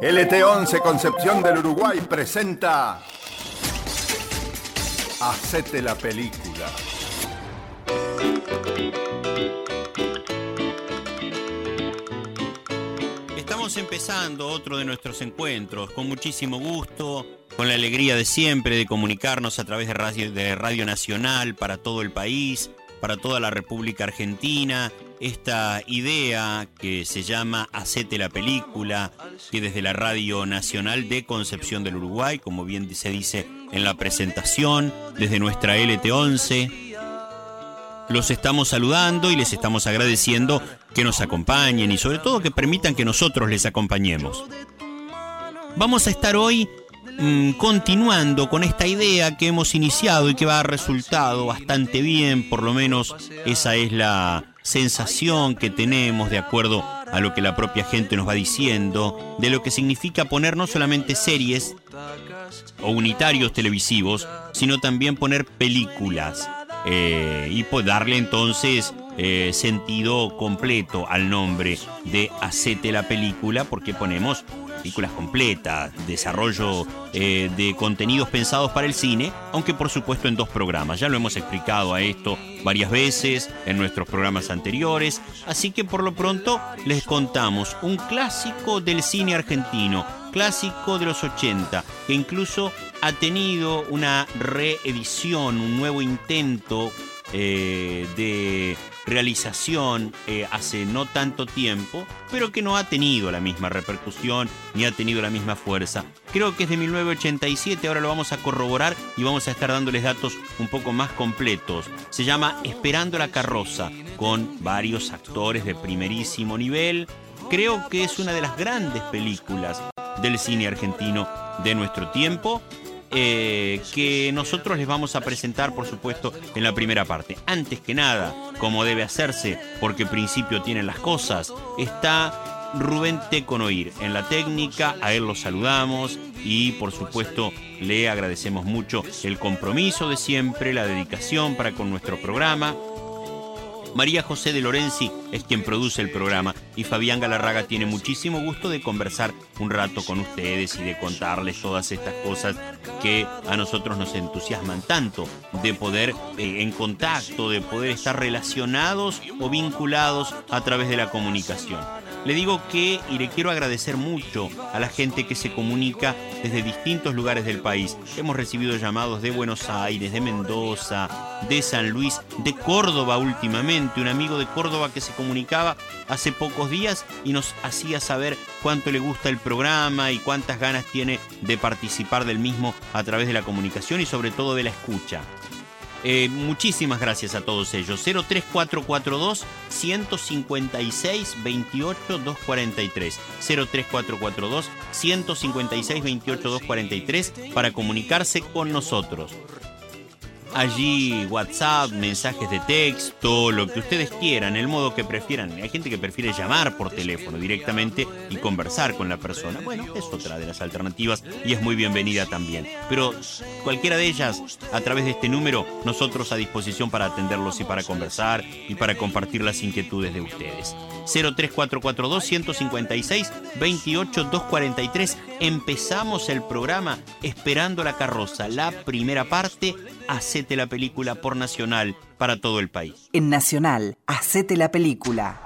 LT11 Concepción del Uruguay presenta Hacete la película. Estamos empezando otro de nuestros encuentros con muchísimo gusto, con la alegría de siempre de comunicarnos a través de Radio, de Radio Nacional para todo el país, para toda la República Argentina esta idea que se llama Hacete la película, que desde la Radio Nacional de Concepción del Uruguay, como bien se dice en la presentación, desde nuestra LT11, los estamos saludando y les estamos agradeciendo que nos acompañen y sobre todo que permitan que nosotros les acompañemos. Vamos a estar hoy mm, continuando con esta idea que hemos iniciado y que va a resultado bastante bien, por lo menos esa es la, sensación que tenemos de acuerdo a lo que la propia gente nos va diciendo, de lo que significa poner no solamente series o unitarios televisivos, sino también poner películas eh, y pues darle entonces eh, sentido completo al nombre de Hacete la película porque ponemos películas completas, desarrollo eh, de contenidos pensados para el cine, aunque por supuesto en dos programas. Ya lo hemos explicado a esto varias veces en nuestros programas anteriores, así que por lo pronto les contamos un clásico del cine argentino, clásico de los 80, que incluso ha tenido una reedición, un nuevo intento eh, de realización eh, hace no tanto tiempo, pero que no ha tenido la misma repercusión ni ha tenido la misma fuerza. Creo que es de 1987, ahora lo vamos a corroborar y vamos a estar dándoles datos un poco más completos. Se llama Esperando la carroza, con varios actores de primerísimo nivel. Creo que es una de las grandes películas del cine argentino de nuestro tiempo eh, que nosotros les vamos a presentar, por supuesto, en la primera parte. Antes que nada, como debe hacerse, porque principio tienen las cosas, está Rubén Teconoir en la técnica, a él lo saludamos y por supuesto le agradecemos mucho el compromiso de siempre, la dedicación para con nuestro programa. María José de Lorenzi es quien produce el programa y Fabián Galarraga tiene muchísimo gusto de conversar un rato con ustedes y de contarles todas estas cosas que a nosotros nos entusiasman tanto, de poder eh, en contacto, de poder estar relacionados o vinculados a través de la comunicación. Le digo que, y le quiero agradecer mucho a la gente que se comunica desde distintos lugares del país. Hemos recibido llamados de Buenos Aires, de Mendoza, de San Luis, de Córdoba últimamente, un amigo de Córdoba que se comunicaba hace pocos días y nos hacía saber cuánto le gusta el programa y cuántas ganas tiene de participar del mismo a través de la comunicación y sobre todo de la escucha. Eh, muchísimas gracias a todos ellos. 03442 156 28 243. 03442 156 28 243 para comunicarse con nosotros allí WhatsApp, mensajes de texto, lo que ustedes quieran, el modo que prefieran. Hay gente que prefiere llamar por teléfono directamente y conversar con la persona. Bueno, es otra de las alternativas y es muy bienvenida también. Pero cualquiera de ellas, a través de este número, nosotros a disposición para atenderlos y para conversar y para compartir las inquietudes de ustedes. 03442 156 28 243. Empezamos el programa Esperando la carroza, la primera parte. Hacete la película por Nacional para todo el país. En Nacional, hacete la película.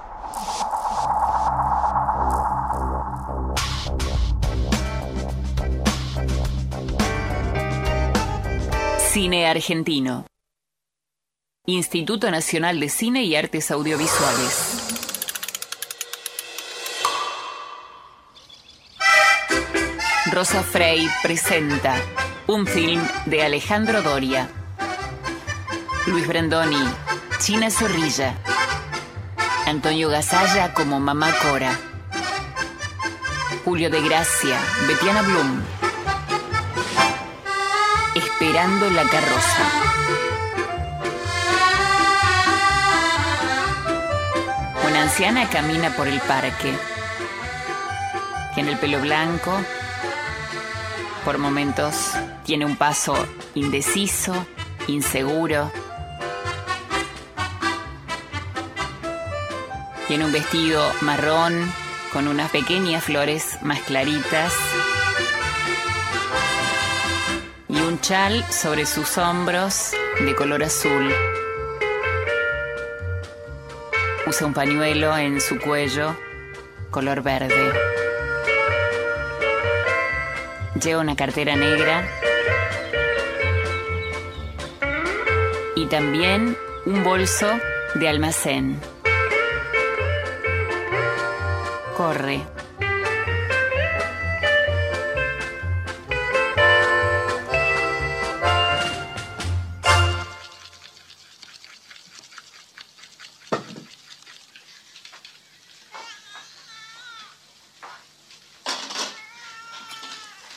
Cine Argentino. Instituto Nacional de Cine y Artes Audiovisuales. Rosa Frey presenta un film de Alejandro Doria. Luis Brandoni, China Zorrilla. Antonio Gasalla como Mamá Cora. Julio de Gracia, Betiana Blum. Esperando la carroza. Una anciana camina por el parque. Tiene el pelo blanco, por momentos tiene un paso indeciso, inseguro. Tiene un vestido marrón con unas pequeñas flores más claritas y un chal sobre sus hombros de color azul. Usa un pañuelo en su cuello color verde. Lleva una cartera negra y también un bolso de almacén. Corre.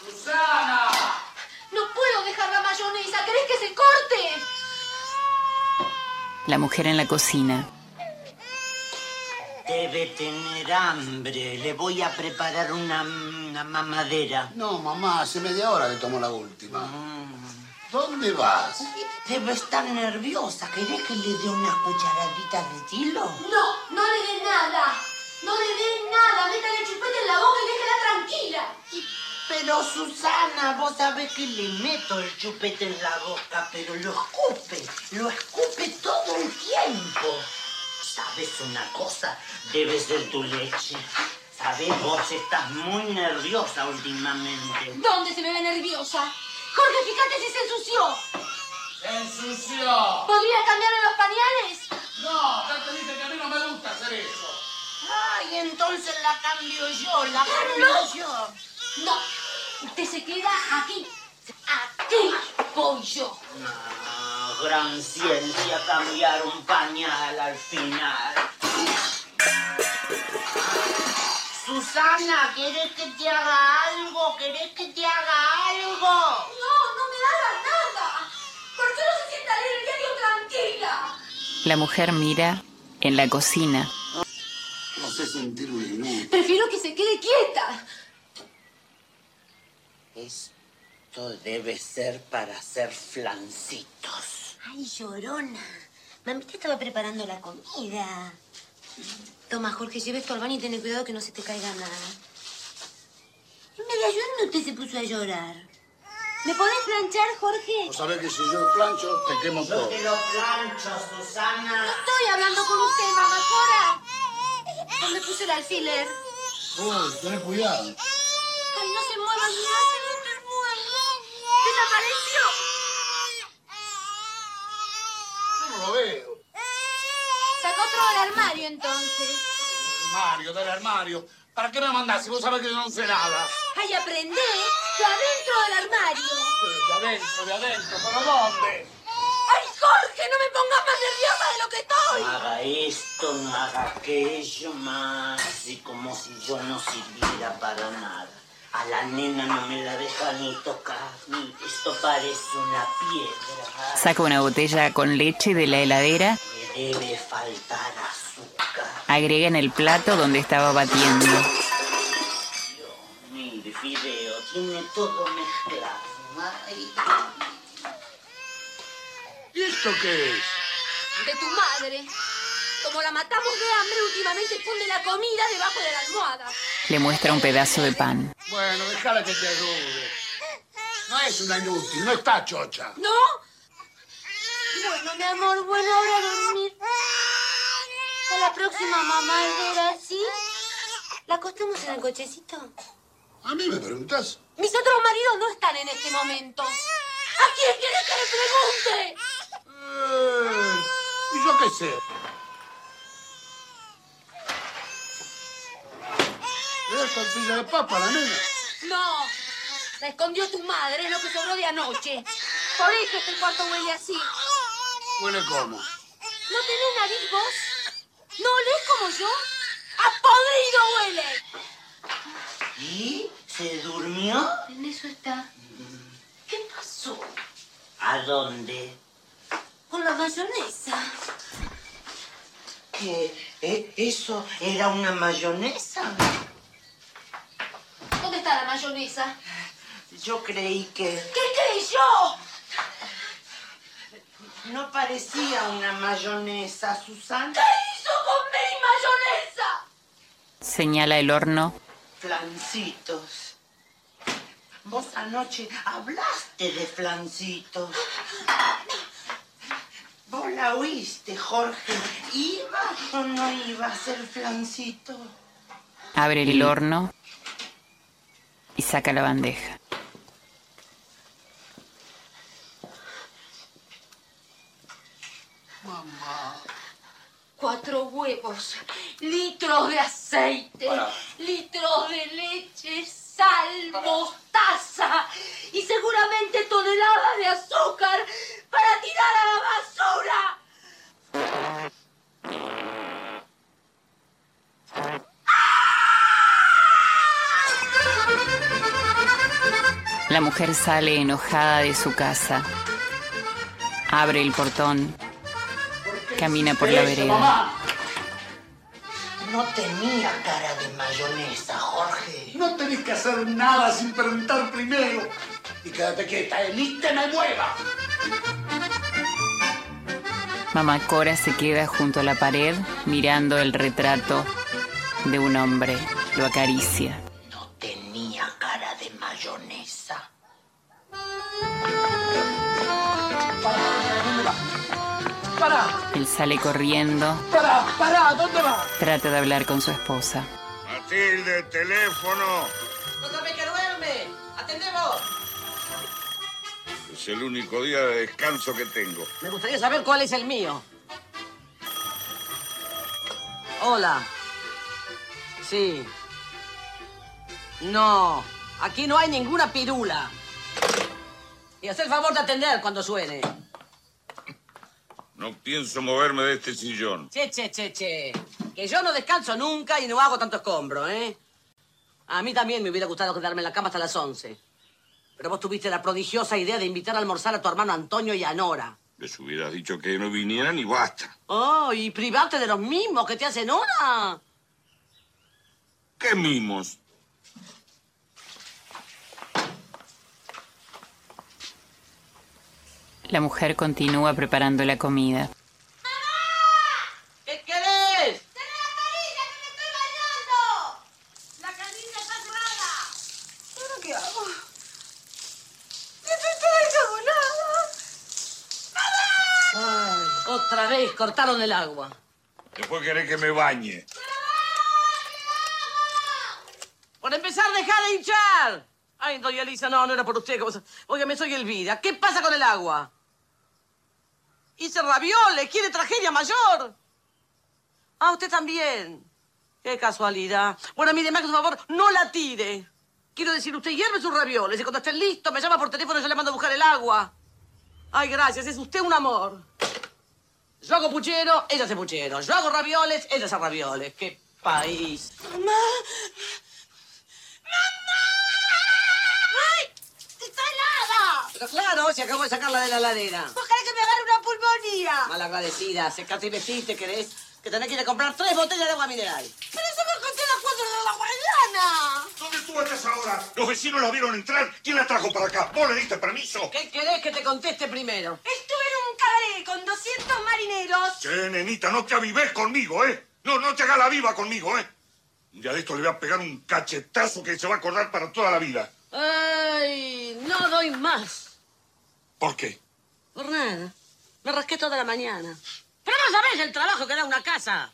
¡Susana! No puedo dejar la mayonesa. ¿Querés que se corte? La mujer en la cocina. Debe tener hambre. Le voy a preparar una, una mamadera. No, mamá, hace media hora que tomó la última. ¿Dónde vas? Debe estar nerviosa. ¿Querés que le dé una cucharadita de tilo? No, no le dé nada. No le dé nada. Métale el chupete en la boca y déjala tranquila. Pero Susana, vos sabés que le meto el chupete en la boca, pero lo escupe, lo escupe todo el tiempo. ¿Sabes una cosa? Debe ser tu leche. ¿Sabes? Vos estás muy nerviosa últimamente. ¿Dónde se me ve nerviosa? Jorge, fíjate si se ensució. ¡Se ensució! ¿Podría cambiarle los pañales? No, ya te dije que a mí no me gusta hacer eso. Ay, entonces la cambio yo, la cambio No. yo. No. Usted se queda aquí. Aquí voy yo. Ah, gran ciencia cambiar un pañal al final. Susana, ¿quieres que te haga algo? ¿Querés que te haga algo? No, no me haga nada. ¿Por qué no se sienta a leer el diario tranquila? La mujer mira en la cocina. No sé sentirme inútil. Prefiero que se quede quieta. Esto debe ser para hacer flancitos. Ay, llorona. Mamita estaba preparando la comida. Toma, Jorge, lleve esto al baño y ten cuidado que no se te caiga nada. En media llorando usted se puso a llorar. ¿Me podés planchar, Jorge? Vos sabés que si yo plancho, te quemo Yo todo. te lo plancho, Susana. Estoy hablando con usted, mamá Cora. ¿Dónde puse el alfiler? Uy, tenés cuidado. Ay, no se mueva, mira, no te muevas. Desapareció. Yo no lo veo. Sacó otro del armario, entonces. Mario, del armario. ¿Para qué me mandás si vos sabés que yo no sé nada? Ay, aprendé de adentro del armario. De adentro, de adentro, ¿pero dónde? Ay, Jorge, no me pongas más nerviosa de lo que estoy. No haga esto, no haga aquello más. Y como si yo no sirviera para nada. A la nena no me la deja ni tocar. Ni esto parece una piedra. Saca una botella con leche de la heladera, Me debe faltar azúcar. agrega en el plato donde estaba batiendo. Dios, mire, fideo, tiene todo mezclado. Ay. ¿Y esto qué es? De tu madre. Como la matamos de hambre, últimamente esconde la comida debajo de la almohada. Le muestra un pedazo de pan. Bueno, déjala que te ayude. No es una inútil, no está chocha. ¿No? Bueno, mi amor, bueno, ahora a dormir. A la próxima mamá era así. ¿La acostamos en el cochecito? ¿A mí me preguntas? Mis otros maridos no están en este momento. ¿A quién quieres que le pregunte? Eh, ¿Y yo qué sé? ¿Es tortilla de papa, la nena? No. La escondió tu madre, es lo que sobró de anoche. Por eso este cuarto huele así. Huele como. ¿No tenés nariz vos? ¿No olés como yo? ¡A podrido huele! ¿Y? ¿Se durmió? En eso está. ¿Qué pasó? ¿A dónde? Con la mayonesa. ¿Qué? ¿Eh? ¿Eso era una mayonesa? ¿Dónde está la mayonesa? Yo creí que ¿Qué creí yo? no parecía una mayonesa, Susana. ¿Qué hizo con mi mayonesa? Señala el horno. Flancitos. Vos anoche hablaste de flancitos. Vos la oíste, Jorge. ¿Iba o no iba a ser flancito? Abre el horno y saca la bandeja. Cuatro huevos, litros de aceite, litros de leche, sal, mostaza y seguramente toneladas de azúcar para tirar a la basura. La mujer sale enojada de su casa. Abre el portón. Camina por la vereda. No tenía cara de mayonesa, Jorge. No tenés que hacer nada sin preguntar primero. Y quédate quieta, eh, ni te me muevas. Mamá Cora se queda junto a la pared mirando el retrato de un hombre. Lo acaricia. Él sale corriendo. pará, pará, ¿dónde vas? Trata de hablar con su esposa. Matilde, teléfono. ¡No sabés que duerme! ¡Atendemos! Es el único día de descanso que tengo. Me gustaría saber cuál es el mío. Hola. Sí. No, aquí no hay ninguna pirula. Y haz el favor de atender cuando suene. No pienso moverme de este sillón. Che, che, che, che. Que yo no descanso nunca y no hago tanto escombro, ¿eh? A mí también me hubiera gustado quedarme en la cama hasta las 11. Pero vos tuviste la prodigiosa idea de invitar a almorzar a tu hermano Antonio y a Nora. Les hubieras dicho que no vinieran y basta. Oh, y privarte de los mismos que te hacen hora. ¿Qué mimos? La mujer continúa preparando la comida. ¿Qué querés? ¡La canilla está cerrada! ¿Ahora qué hago? Ay, otra vez cortaron el agua. Después querés que me bañe. Por empezar, deja de hinchar. Ay, doña Elisa, no, no era por usted. Óigame, soy Elvira. ¿Qué pasa con el agua? Hice ravioles, quiere tragedia mayor. Ah, usted también. Qué casualidad. Bueno, mire, haga un favor, no la tire. Quiero decir, usted hierve sus ravioles y cuando esté listo me llama por teléfono y yo le mando a buscar el agua. Ay, gracias, es usted un amor. Yo hago puchero, ella hace puchero. Yo hago ravioles, ella hace ravioles. ¡Qué país! ¡Mamá! ¡Ay! ¡Está helada! Pero claro, si acabo de sacarla de la ladera. ¿Vos querés que me agarre una pulmonía? Malagradecida, secate y vestiste, ¿querés? Que tenés que ir a comprar tres botellas de agua mineral. ¡Pero eso me conté a las cuatro de la mañana! ¿Dónde estuvo a esa hora? Los vecinos la vieron entrar. ¿Quién la trajo para acá? ¿Vos le diste permiso? ¿Qué querés que te conteste primero? Estuve en un cabaret con 200 marineros. Che, nenita, no te avives conmigo, ¿eh? No, no te hagas la viva conmigo, ¿eh? Día de esto le voy a pegar un cachetazo que se va a acordar para toda la vida. Ay, no doy más. ¿Por qué? Por nada. Me rasqué toda la mañana. Pero no sabés el trabajo que da una casa.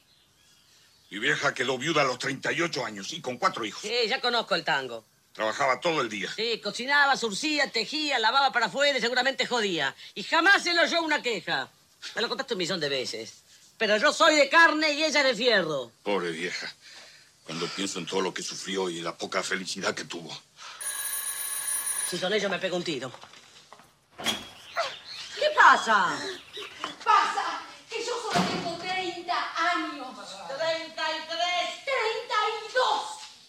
Mi vieja quedó viuda a los 38 años y con cuatro hijos. Sí, ya conozco el tango. Trabajaba todo el día. Sí, cocinaba, surcía, tejía, lavaba para afuera y seguramente jodía. Y jamás se le oyó una queja. Me lo contaste un millón de veces. Pero yo soy de carne y ella de fierro. Pobre vieja. Cuando pienso en todo lo que sufrió y la poca felicidad que tuvo. Si son ellos me pego un tiro. ¿Qué pasa? Pasa que yo solo tengo 30 años. 33. 32.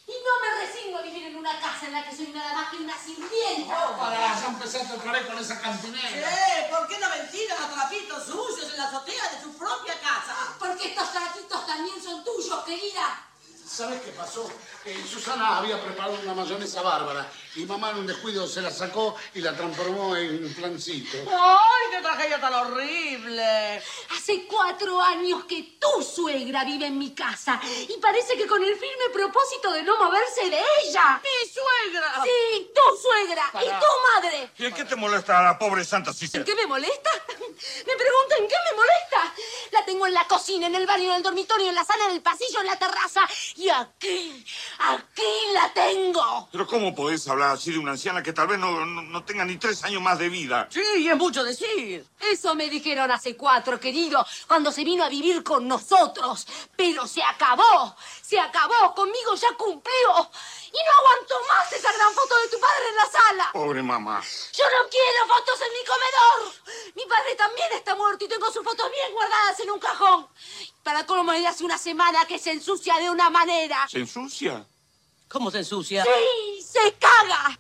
Y no me resigno a vivir en una casa en la que soy nada más que una sirvienta. Para, ya empezaste otra vez con esa cantinera. Eh, ¿Por qué no ventilan los trapitos sucios en la azotea de su propia casa? Porque estos traquitos también son tuyos, querida. ¿Sabes qué pasó? Eh, Susana había preparado una mayonesa bárbara y mamá en un descuido se la sacó y la transformó en flancito. ¡Ay, qué tragedia tan horrible! Hace cuatro años que tu suegra vive en mi casa y parece que con el firme propósito de no moverse de ella. ¡Mi suegra! Sí, tu suegra y tu madre. ¿Y en qué te molesta a la pobre Santa ¿En Cecilia? qué me molesta? Me pregunto en qué me molesta. La tengo en la cocina, en el baño, en el dormitorio, en la sala, en el pasillo, en la terraza. Y aquí, aquí la tengo. Pero ¿cómo podés hablar así de una anciana que tal vez no, no, no tenga ni tres años más de vida? Sí, es mucho decir. Eso me dijeron hace cuatro, querido, cuando se vino a vivir con nosotros. Pero se acabó, se acabó, conmigo ya cumplió. Y no aguanto más esa gran foto de tu padre en la sala. Pobre mamá. Yo no quiero fotos en mi comedor. Mi padre también está muerto y tengo sus fotos bien guardadas en un cajón. Para colmo de hace una semana que se ensucia de una manera. ¿Se ensucia? ¿Cómo se ensucia? Sí, se caga.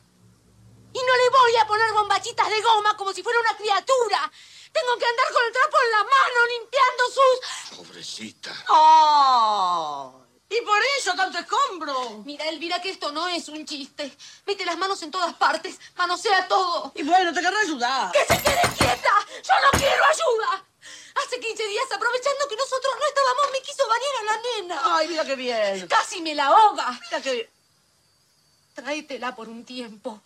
Y no le voy a poner bombachitas de goma como si fuera una criatura. Tengo que andar con el trapo en la mano limpiando sus... Pobrecita. ¡Oh! ¿Y por eso tanto escombro? Mira, Elvira, que esto no es un chiste. Mete las manos en todas partes. Manosea todo. Y bueno, te querré ayudar. ¡Que se quede quieta! ¡Yo no quiero ayuda! Hace 15 días, aprovechando que nosotros no estábamos, me quiso bañar a la nena. Ay, mira qué bien. Casi me la ahoga. Mira qué bien. Tráetela por un tiempo.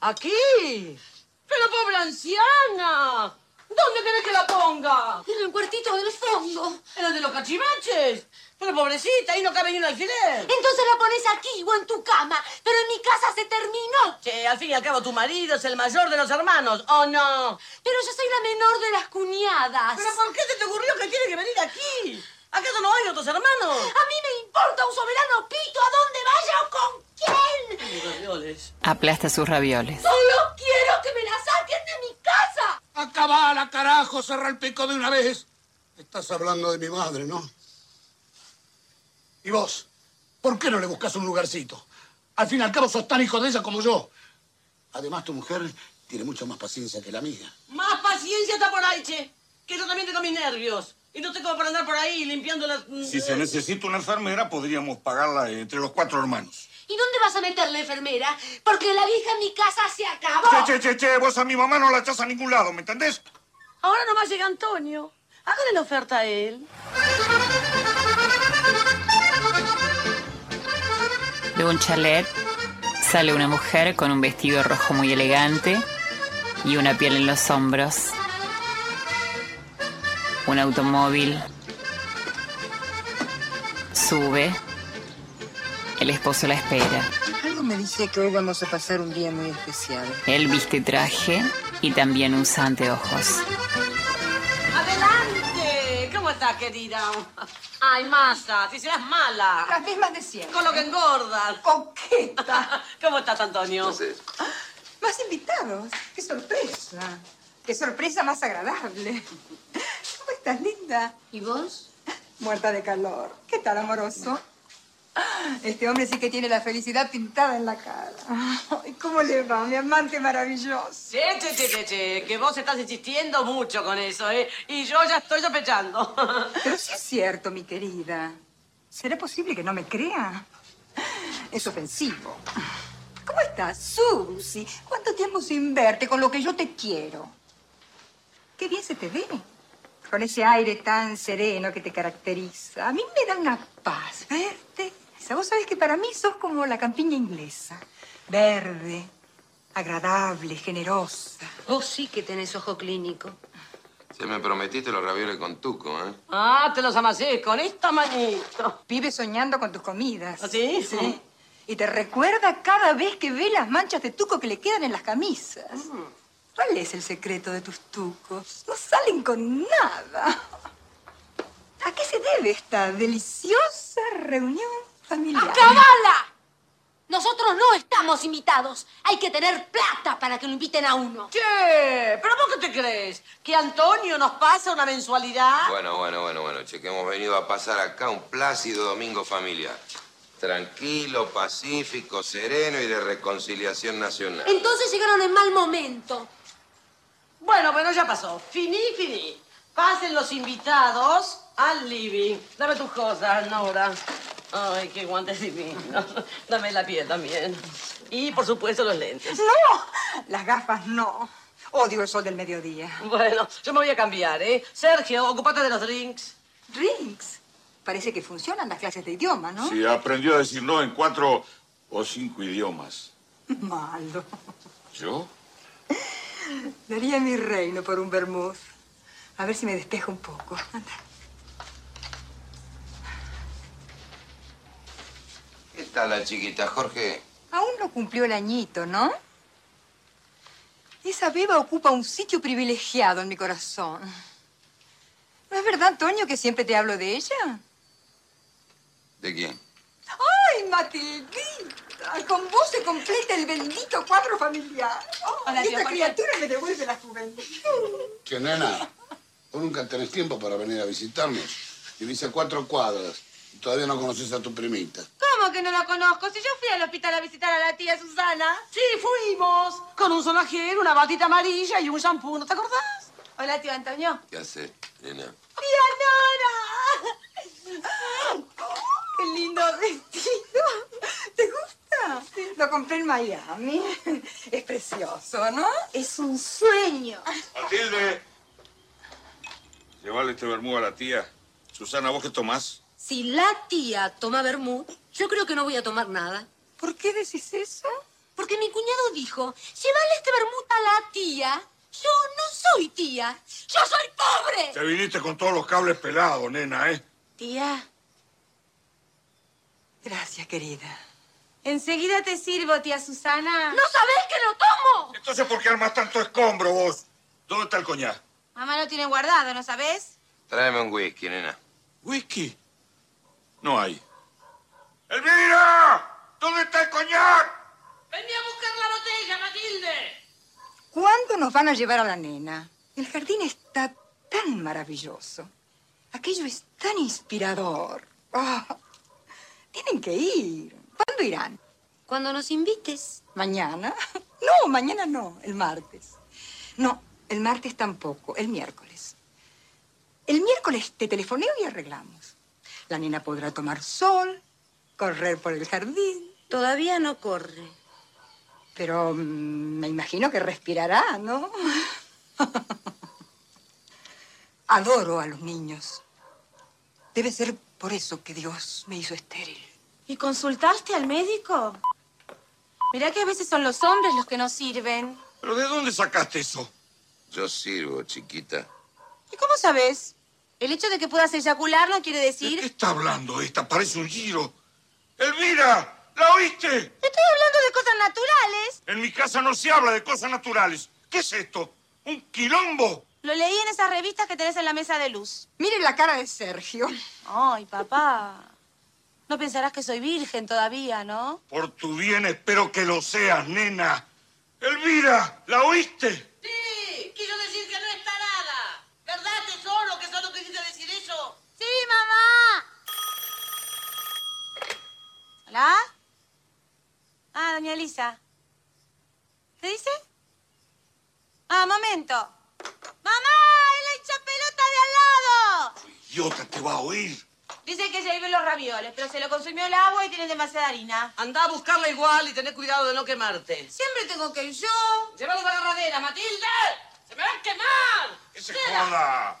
¿Aquí? Pero pobre anciana. ¿Dónde querés que la ponga? En el cuartito del fondo. ¿En el de los cachivaches? Pero pobrecita, ahí no cabe ni un alfiler. Entonces la pones aquí o en tu cama. Pero en mi casa se terminó. Che, al fin y al cabo tu marido es el mayor de los hermanos, ¿o no? Pero yo soy la menor de las cuñadas. ¿Pero por qué se te ocurrió que tiene que venir aquí? ¿Acaso no hay otros hermanos? A mí me importa un soberano pito a dónde vaya o con quién. Mis ravioles. Aplasta sus ravioles. Solo quiero que me la saquen de mi casa. Acabala, carajo, cerra el pico de una vez. Estás hablando de mi madre, ¿no? ¿Y vos? ¿Por qué no le buscas un lugarcito? Al fin y al cabo sos tan hijo de ella como yo. Además, tu mujer tiene mucha más paciencia que la mía. Más paciencia está por ahí, che. Que yo también tengo mis nervios. Y no tengo para andar por ahí limpiando las... Si se necesita una enfermera, podríamos pagarla entre los cuatro hermanos. ¿Y dónde vas a meter la enfermera? Porque la vieja en mi casa se acabó. Che, che, che, che, vos a mi mamá no la echás a ningún lado, ¿me entendés? Ahora nomás llega Antonio. Hágale la oferta a él. De un chalet sale una mujer con un vestido rojo muy elegante y una piel en los hombros. Un automóvil sube. El esposo la espera. Algo me dice que hoy vamos a pasar un día muy especial. Él viste traje y también usa anteojos. ¡Adelante! ¿Cómo estás, querida? Ay, masa, si seas mala. Las mismas de siempre. Con lo que engordas. Coqueta. ¿Cómo estás, Antonio? Más invitados. ¡Qué sorpresa! ¡Qué sorpresa más agradable! ¿Cómo estás, linda? ¿Y vos? Muerta de calor. ¿Qué tal, amoroso? Este hombre sí que tiene la felicidad pintada en la cara. Ay, ¿Cómo le va, mi amante maravilloso? Che, che, che, che, che, que vos estás insistiendo mucho con eso, ¿eh? Y yo ya estoy sospechando. Pero sí es cierto, mi querida. ¿Será posible que no me crea? Es ofensivo. ¿Cómo estás, Susi? ¿Cuánto tiempo sin verte con lo que yo te quiero? Qué bien se te ve. Con ese aire tan sereno que te caracteriza. A mí me da una paz verte. Vos sabés que para mí sos como la campiña inglesa. Verde, agradable, generosa. Vos sí que tenés ojo clínico. Se me prometiste los ravioles con tuco, ¿eh? Ah, te los amasé con esta manito. Vive soñando con tus comidas. ¿Ah, sí? Sí. Y te recuerda cada vez que ve las manchas de tuco que le quedan en las camisas. ¿Cuál es el secreto de tus tucos? No salen con nada. ¿A qué se debe esta deliciosa reunión familiar? ¡Acabala! Nosotros no estamos invitados. Hay que tener plata para que lo inviten a uno. Che, ¿pero vos qué te crees? ¿Que Antonio nos pasa una mensualidad? Bueno, bueno, bueno, bueno, che, que hemos venido a pasar acá un plácido domingo familiar. Tranquilo, pacífico, sereno y de reconciliación nacional. Entonces llegaron en mal momento. Bueno, bueno, ya pasó. Finí, finí. Pasen los invitados al living. Dame tus cosas, Nora. Ay, qué guantes divinos. Dame la piel también. Y, por supuesto, los lentes. ¡No! Las gafas no. Odio el sol del mediodía. Bueno, yo me voy a cambiar, ¿eh? Sergio, ocupate de los drinks. ¿Drinks? Parece que funcionan las clases de idioma, ¿no? Sí, aprendió a decir no en cuatro o cinco idiomas. Malo. ¿Yo? Daría mi reino por un vermouth. A ver si me despejo un poco. Anda. ¿Qué tal la chiquita, Jorge? Aún no cumplió el añito, ¿no? Esa beba ocupa un sitio privilegiado en mi corazón. ¿No es verdad, Antonio, que siempre te hablo de ella? ¿De quién? ¡Ay, Matildita! Con vos se completa el bendito cuadro familiar. Oh, Hola, y esta criatura me devuelve la juventud. Che, nena, vos nunca tenés tiempo para venir a visitarnos. Vivís a cuatro cuadras y todavía no conoces a tu primita. ¿Cómo que no la conozco? Si yo fui al hospital a visitar a la tía Susana. Sí, fuimos. Con un sonajero, una batita amarilla y un shampoo, ¿no te acordás? Hola, tío Antonio. ¿Qué hace, nena? ¡Tía Nora! ¡Qué lindo vestido! ¿Te gusta? Lo compré en Miami. Es precioso, ¿no? Es un sueño. Matilde. Llevarle este vermú a la tía. Susana, ¿vos qué tomás? Si la tía toma vermut, yo creo que no voy a tomar nada. ¿Por qué decís eso? Porque mi cuñado dijo, llévale este vermut a la tía. Yo no soy tía. Yo soy pobre. Te viniste con todos los cables pelados, nena, ¿eh? Tía, Gracias, querida. Enseguida te sirvo, tía Susana. ¿No sabés que lo tomo? Entonces, ¿por qué armas tanto escombro vos? ¿Dónde está el coñac? Mamá lo tiene guardado, ¿no sabés? Tráeme un whisky, nena. ¿Whisky? No hay. ¡Elvira! ¿Dónde está el coñac? Vení a buscar la botella, Matilde. ¿Cuándo nos van a llevar a la nena? El jardín está tan maravilloso. Aquello es tan inspirador. Ah, tienen que ir. ¿Cuándo irán? Cuando nos invites. ¿Mañana? No, mañana no, el martes. No, el martes tampoco, el miércoles. El miércoles te telefoneo y arreglamos. La nena podrá tomar sol, correr por el jardín. Todavía no corre. Pero mm, me imagino que respirará, ¿no? Adoro a los niños. Debe ser por eso que Dios me hizo estéril. ¿Y consultaste al médico? Mirá que a veces son los hombres los que nos sirven. ¿Pero de dónde sacaste eso? Yo sirvo, chiquita. ¿Y cómo sabes? El hecho de que puedas eyacular no quiere ¿De decir... qué está hablando esta? Parece un giro. ¡Elvira! ¿La oíste? Estoy hablando de cosas naturales. En mi casa no se habla de cosas naturales. ¿Qué es esto? ¿Un quilombo? Lo leí en esas revistas que tenés en la mesa de luz. Miren la cara de Sergio. Ay, papá. No pensarás que soy virgen todavía, ¿no? Por tu bien espero que lo seas, nena. Elvira, ¿la oíste? Sí, quiso decir que no está nada. ¿Verdad, tesoro, que solo quisiste decir eso? Sí, mamá. ¿Hola? Ah, doña Elisa. ¿Qué dice? Ah, momento. ¡Mamá! ¡Es la hincha pelota de al lado! Idiota, te va a oír. Dice que se los ravioles, pero se lo consumió el agua y tiene demasiada harina. Anda a buscarla igual y tené cuidado de no quemarte. Siempre tengo que ir yo. Llévalo a la agarradera, Matilde. ¡Se me va a quemar! ¡Que se joda!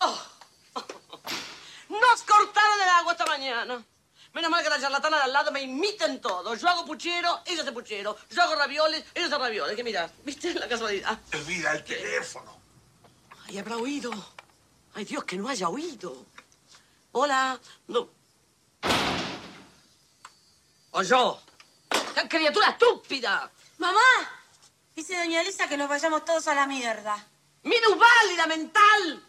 Nos cortaron el agua esta mañana. Menos mal que la charlatana de al lado me imiten todo. Yo hago puchero, ella hace puchero. Yo hago ravioles, ella hace ravioles. Que mira, ¿viste la casualidad? Elvira, el teléfono. Ay, habrá oído. Ay, Dios, que no haya oído. Hola. No. O yo. ¡Qué criatura estúpida! Mamá, dice doña Elisa que nos vayamos todos a la mierda. ¡Minusválida mental!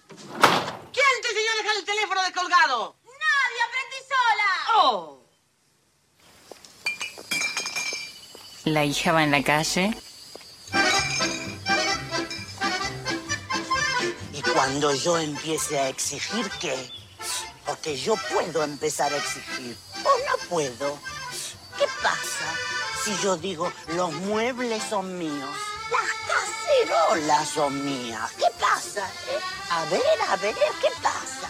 ¿Quién te enseñó a dejar el teléfono descolgado? Nadie, aprendí sola. ¡Oh! La hija va en la calle. Y cuando yo empiece a exigir, ¿qué? Porque yo puedo empezar a exigir. ¿O no puedo? ¿Qué pasa si yo digo los muebles son míos? Las cacerolas son mías. ¿Qué pasa? eh? A ver, a ver, ¿qué pasa?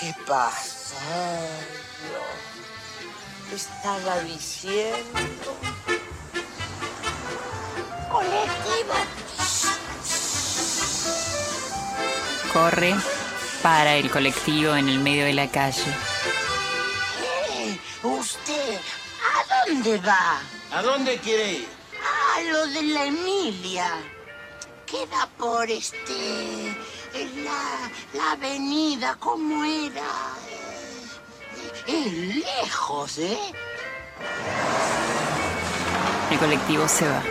¿Qué pasa? Estaba diciendo. Colectivo. Corre para el colectivo en el medio de la calle. Eh, ¿Usted a dónde va? ¿A dónde quiere ir? A lo de la Emilia. Queda por este. en La, la avenida, ¿cómo era? Eh, Es lejos, ¿eh? El colectivo se va.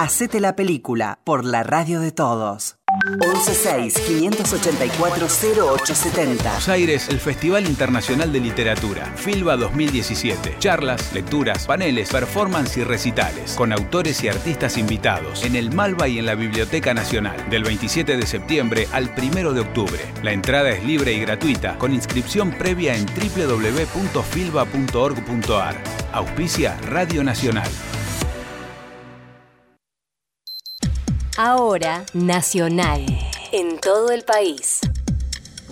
Hacete la película por la radio de todos. 116-584-0870. Buenos Aires, el Festival Internacional de Literatura, FILBA 2017. Charlas, lecturas, paneles, performance y recitales, con autores y artistas invitados, en el Malva y en la Biblioteca Nacional, del 27 de septiembre al 1 de octubre. La entrada es libre y gratuita, con inscripción previa en www.filba.org.ar. Auspicia Radio Nacional. Ahora, Nacional. En todo el país.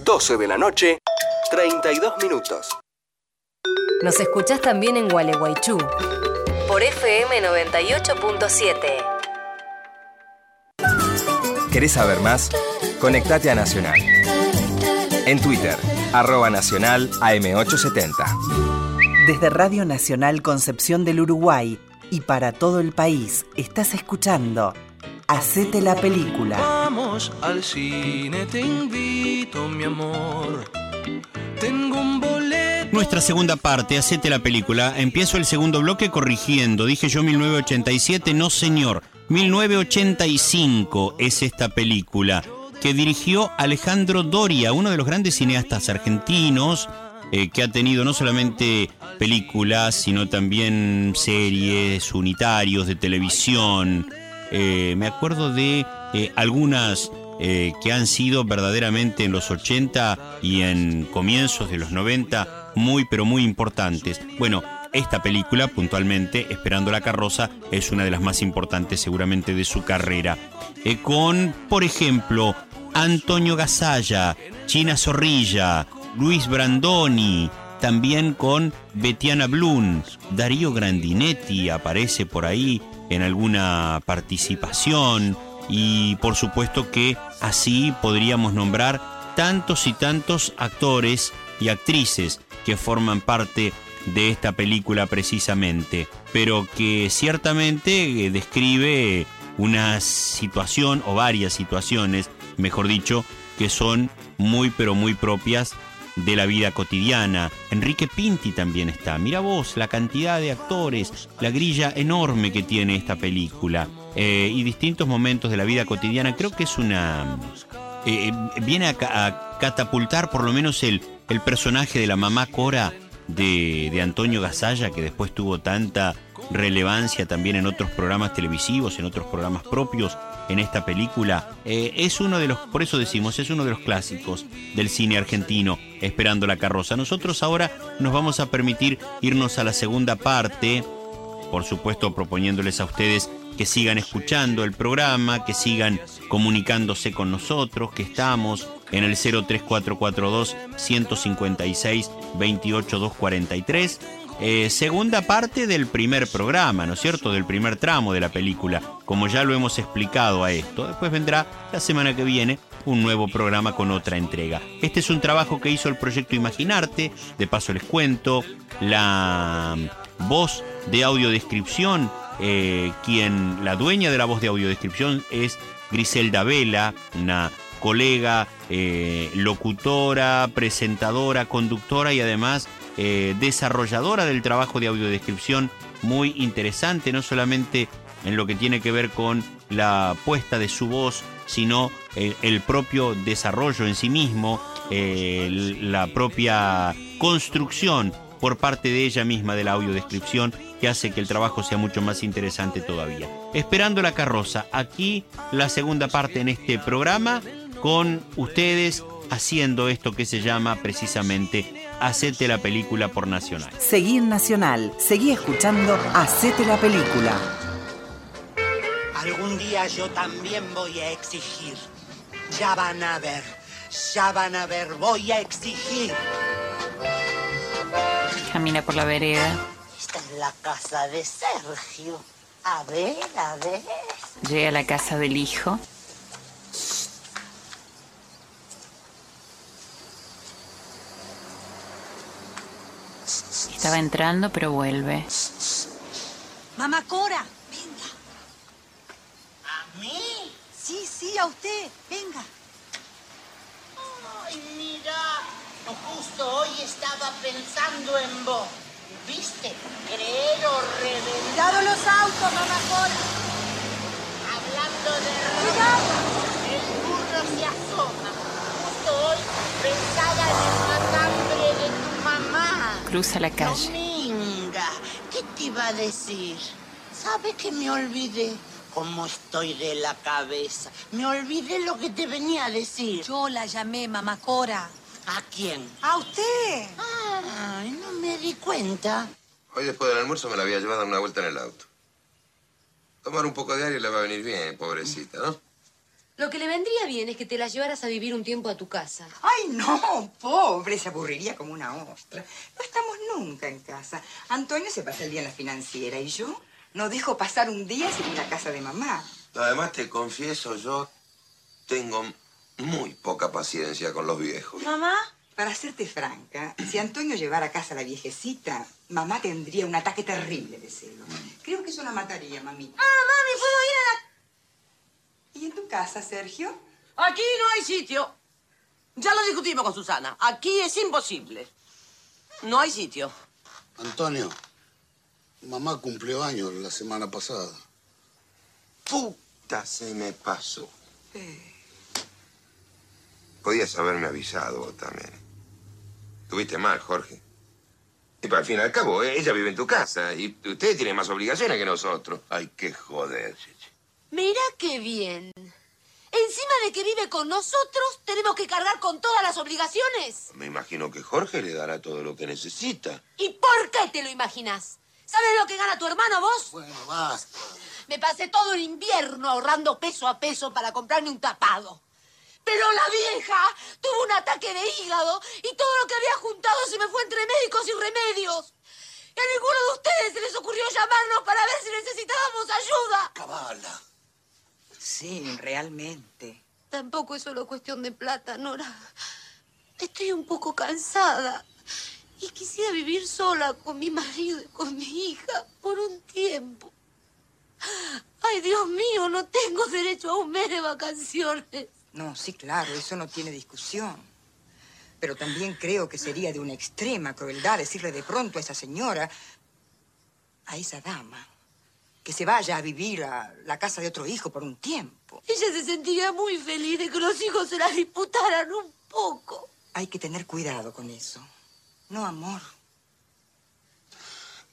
12 de la noche, 32 minutos. Nos escuchás también en Gualeguaychú. Por FM 98.7. ¿Querés saber más? Conectate a Nacional. En Twitter, arroba nacional AM870. Desde Radio Nacional Concepción del Uruguay y para todo el país, estás escuchando Hacete la película. Vamos al cine, te invito, mi amor. Tengo un boleto. Nuestra segunda parte, hacete la película. Empiezo el segundo bloque corrigiendo. Dije yo 1987, no señor. 1985 es esta película que dirigió Alejandro Doria, uno de los grandes cineastas argentinos, eh, que ha tenido no solamente películas, sino también series, unitarios de televisión. Eh, me acuerdo de eh, algunas eh, que han sido verdaderamente en los 80 y en comienzos de los 90 muy pero muy importantes. Bueno, esta película, puntualmente, Esperando la carroza, es una de las más importantes seguramente de su carrera. con, por ejemplo, Antonio Gasalla, China Zorrilla, Luis Brandoni, también con Betiana Blum, Darío Grandinetti aparece por ahí en alguna participación y por supuesto que así podríamos nombrar tantos y tantos actores y actrices que forman parte de esta película precisamente, pero que ciertamente eh, describe una situación o varias situaciones, mejor dicho, que son muy pero muy propias de la vida cotidiana. Enrique Pinti también está. Mira vos la cantidad de actores, la grilla enorme que tiene esta película eh, y distintos momentos de la vida cotidiana. Creo que es una... eh, viene a, a catapultar por lo menos el, el personaje de la mamá Cora de, de Antonio Gasalla, que después tuvo tanta relevancia también en otros programas televisivos, en otros programas propios, en esta película. Eh, es uno de los, por eso decimos, es uno de los clásicos del cine argentino, Esperando la carroza. Nosotros ahora nos vamos a permitir irnos a la segunda parte, por supuesto proponiéndoles a ustedes que sigan escuchando el programa, que sigan comunicándose con nosotros, que estamos en el 03442 156 28243. Eh, segunda parte del primer programa, ¿no es cierto? Del primer tramo de la película, como ya lo hemos explicado a esto. Después vendrá la semana que viene un nuevo programa con otra entrega. Este es un trabajo que hizo el proyecto Imaginarte, de paso les cuento, la voz de audiodescripción, eh, quien, la dueña de la voz de audiodescripción es Griselda Vela, una colega, eh, locutora, presentadora, conductora y además eh, desarrolladora del trabajo de audiodescripción muy interesante, no solamente en lo que tiene que ver con la puesta de su voz, sino el, el propio desarrollo en sí mismo, eh, la propia construcción por parte de ella misma de la audiodescripción que hace que el trabajo sea mucho más interesante todavía. Esperando la carroza, aquí la segunda parte en este programa con ustedes haciendo esto que se llama precisamente Hacete la película por Nacional. Seguí en Nacional, seguí escuchando Hacete la película. Algún día yo también voy a exigir. Ya van a ver. Ya van a ver, voy a exigir. Camina por la vereda. Esta es la casa de Sergio. A ver, a ver. Llega a la casa del hijo. Estaba entrando, pero vuelve. Mamá Cora, ¿A mí? sí, sí, a usted, venga. Ay, mira. Justo hoy estaba pensando en vos. ¿Viste? Creer o reventar. Cuidado los autos, mamá Cora. Hablando de ropa, el burro se asoma. Justo hoy pensaba en el matambre de tu mamá. Cruza la calle. Dominga, ¿qué te iba a decir? ¿Sabes que me olvidé? ¿Cómo estoy de la cabeza? Me olvidé lo que te venía a decir. Yo la llamé, mamá Cora. ¿A quién? ¿A usted? Ay, no me di cuenta. Hoy después del almuerzo me la había llevado a dar una vuelta en el auto. Tomar un poco de aire le va a venir bien, pobrecita, ¿no? Lo que le vendría bien es que te la llevaras a vivir un tiempo a tu casa. Ay, no, pobre, se aburriría como una ostra. No estamos nunca en casa. Antonio se pasa el día en la financiera y yo no dejo pasar un día sin ir a casa de mamá. Además, te confieso, yo tengo muy poca paciencia con los viejos. ¿Mamá? Para serte franca, si Antonio llevara a casa a la viejecita, mamá tendría un ataque terrible de celos. Creo que eso la mataría, mamita. Ah, mami, ¿puedo ir a la... ¿Y en tu casa, Sergio? Aquí no hay sitio. Ya lo discutimos con Susana. Aquí es imposible. No hay sitio. Antonio, mamá cumplió años la semana pasada. Puta, se me pasó. Podías haberme avisado vos también. Tuviste mal, Jorge. Y para al fin y al cabo, eh, ella vive en tu casa y usted tiene más obligaciones que nosotros. Hay que joderse. Mira qué bien. Encima de que vive con nosotros, tenemos que cargar con todas las obligaciones. Me imagino que Jorge le dará todo lo que necesita. ¿Y por qué te lo imaginas? ¿Sabes lo que gana tu hermano vos? Bueno, basta. Me pasé todo el invierno ahorrando peso a peso para comprarme un tapado. Pero la vieja tuvo un ataque de hígado y todo lo que había juntado se me fue entre médicos y remedios. Y a ninguno de ustedes se les ocurrió llamarnos para ver si necesitábamos ayuda. Cabala. Sí, realmente. Tampoco es solo cuestión de plata, Nora. Estoy un poco cansada. Y quisiera vivir sola con mi marido y con mi hija por un tiempo. Ay, Dios mío, no tengo derecho a un mes de vacaciones. No, sí, claro, eso no tiene discusión. Pero también creo que sería de una extrema crueldad decirle de pronto a esa señora, a esa dama, que se vaya a vivir a la casa de otro hijo por un tiempo. Ella se sentiría muy feliz de que los hijos se la disputaran un poco. Hay que tener cuidado con eso. No, amor.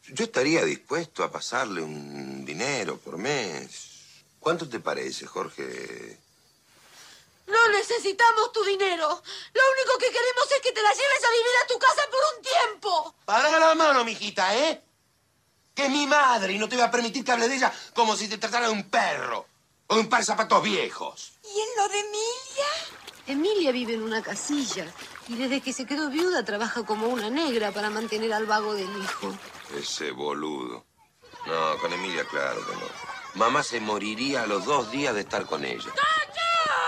Yo estaría dispuesto a pasarle un dinero por mes. ¿Cuánto te parece, Jorge? No necesitamos tu dinero. Lo único que queremos es que te la lleves a vivir a tu casa por un tiempo. Para la mano, mijita, ¿eh? Que es mi madre y no te voy a permitir que hable de ella como si te tratara de un perro o de un par de zapatos viejos. ¿Y en lo de Emilia? Emilia vive en una casilla y desde que se quedó viuda trabaja como una negra para mantener al vago del hijo. Ese boludo. No, con Emilia, claro que no. Mamá se moriría a los dos días de estar con ella.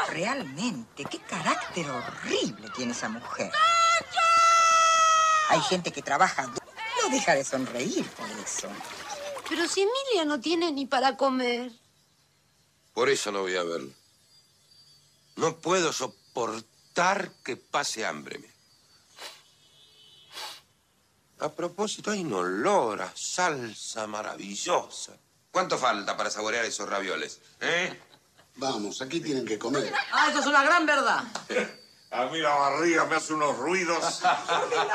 Realmente, qué carácter horrible tiene esa mujer. Hay gente que trabaja no deja de sonreír por eso. Pero si Emilia no tiene ni para comer. Por eso no voy a verlo. No puedo soportar que pase hambre. A propósito, hay un olor a salsa maravillosa. ¿Cuánto falta para saborear esos ravioles? ¿Eh? Vamos, aquí tienen que comer. Ah, eso es una gran verdad. A mí la barriga me hace unos ruidos.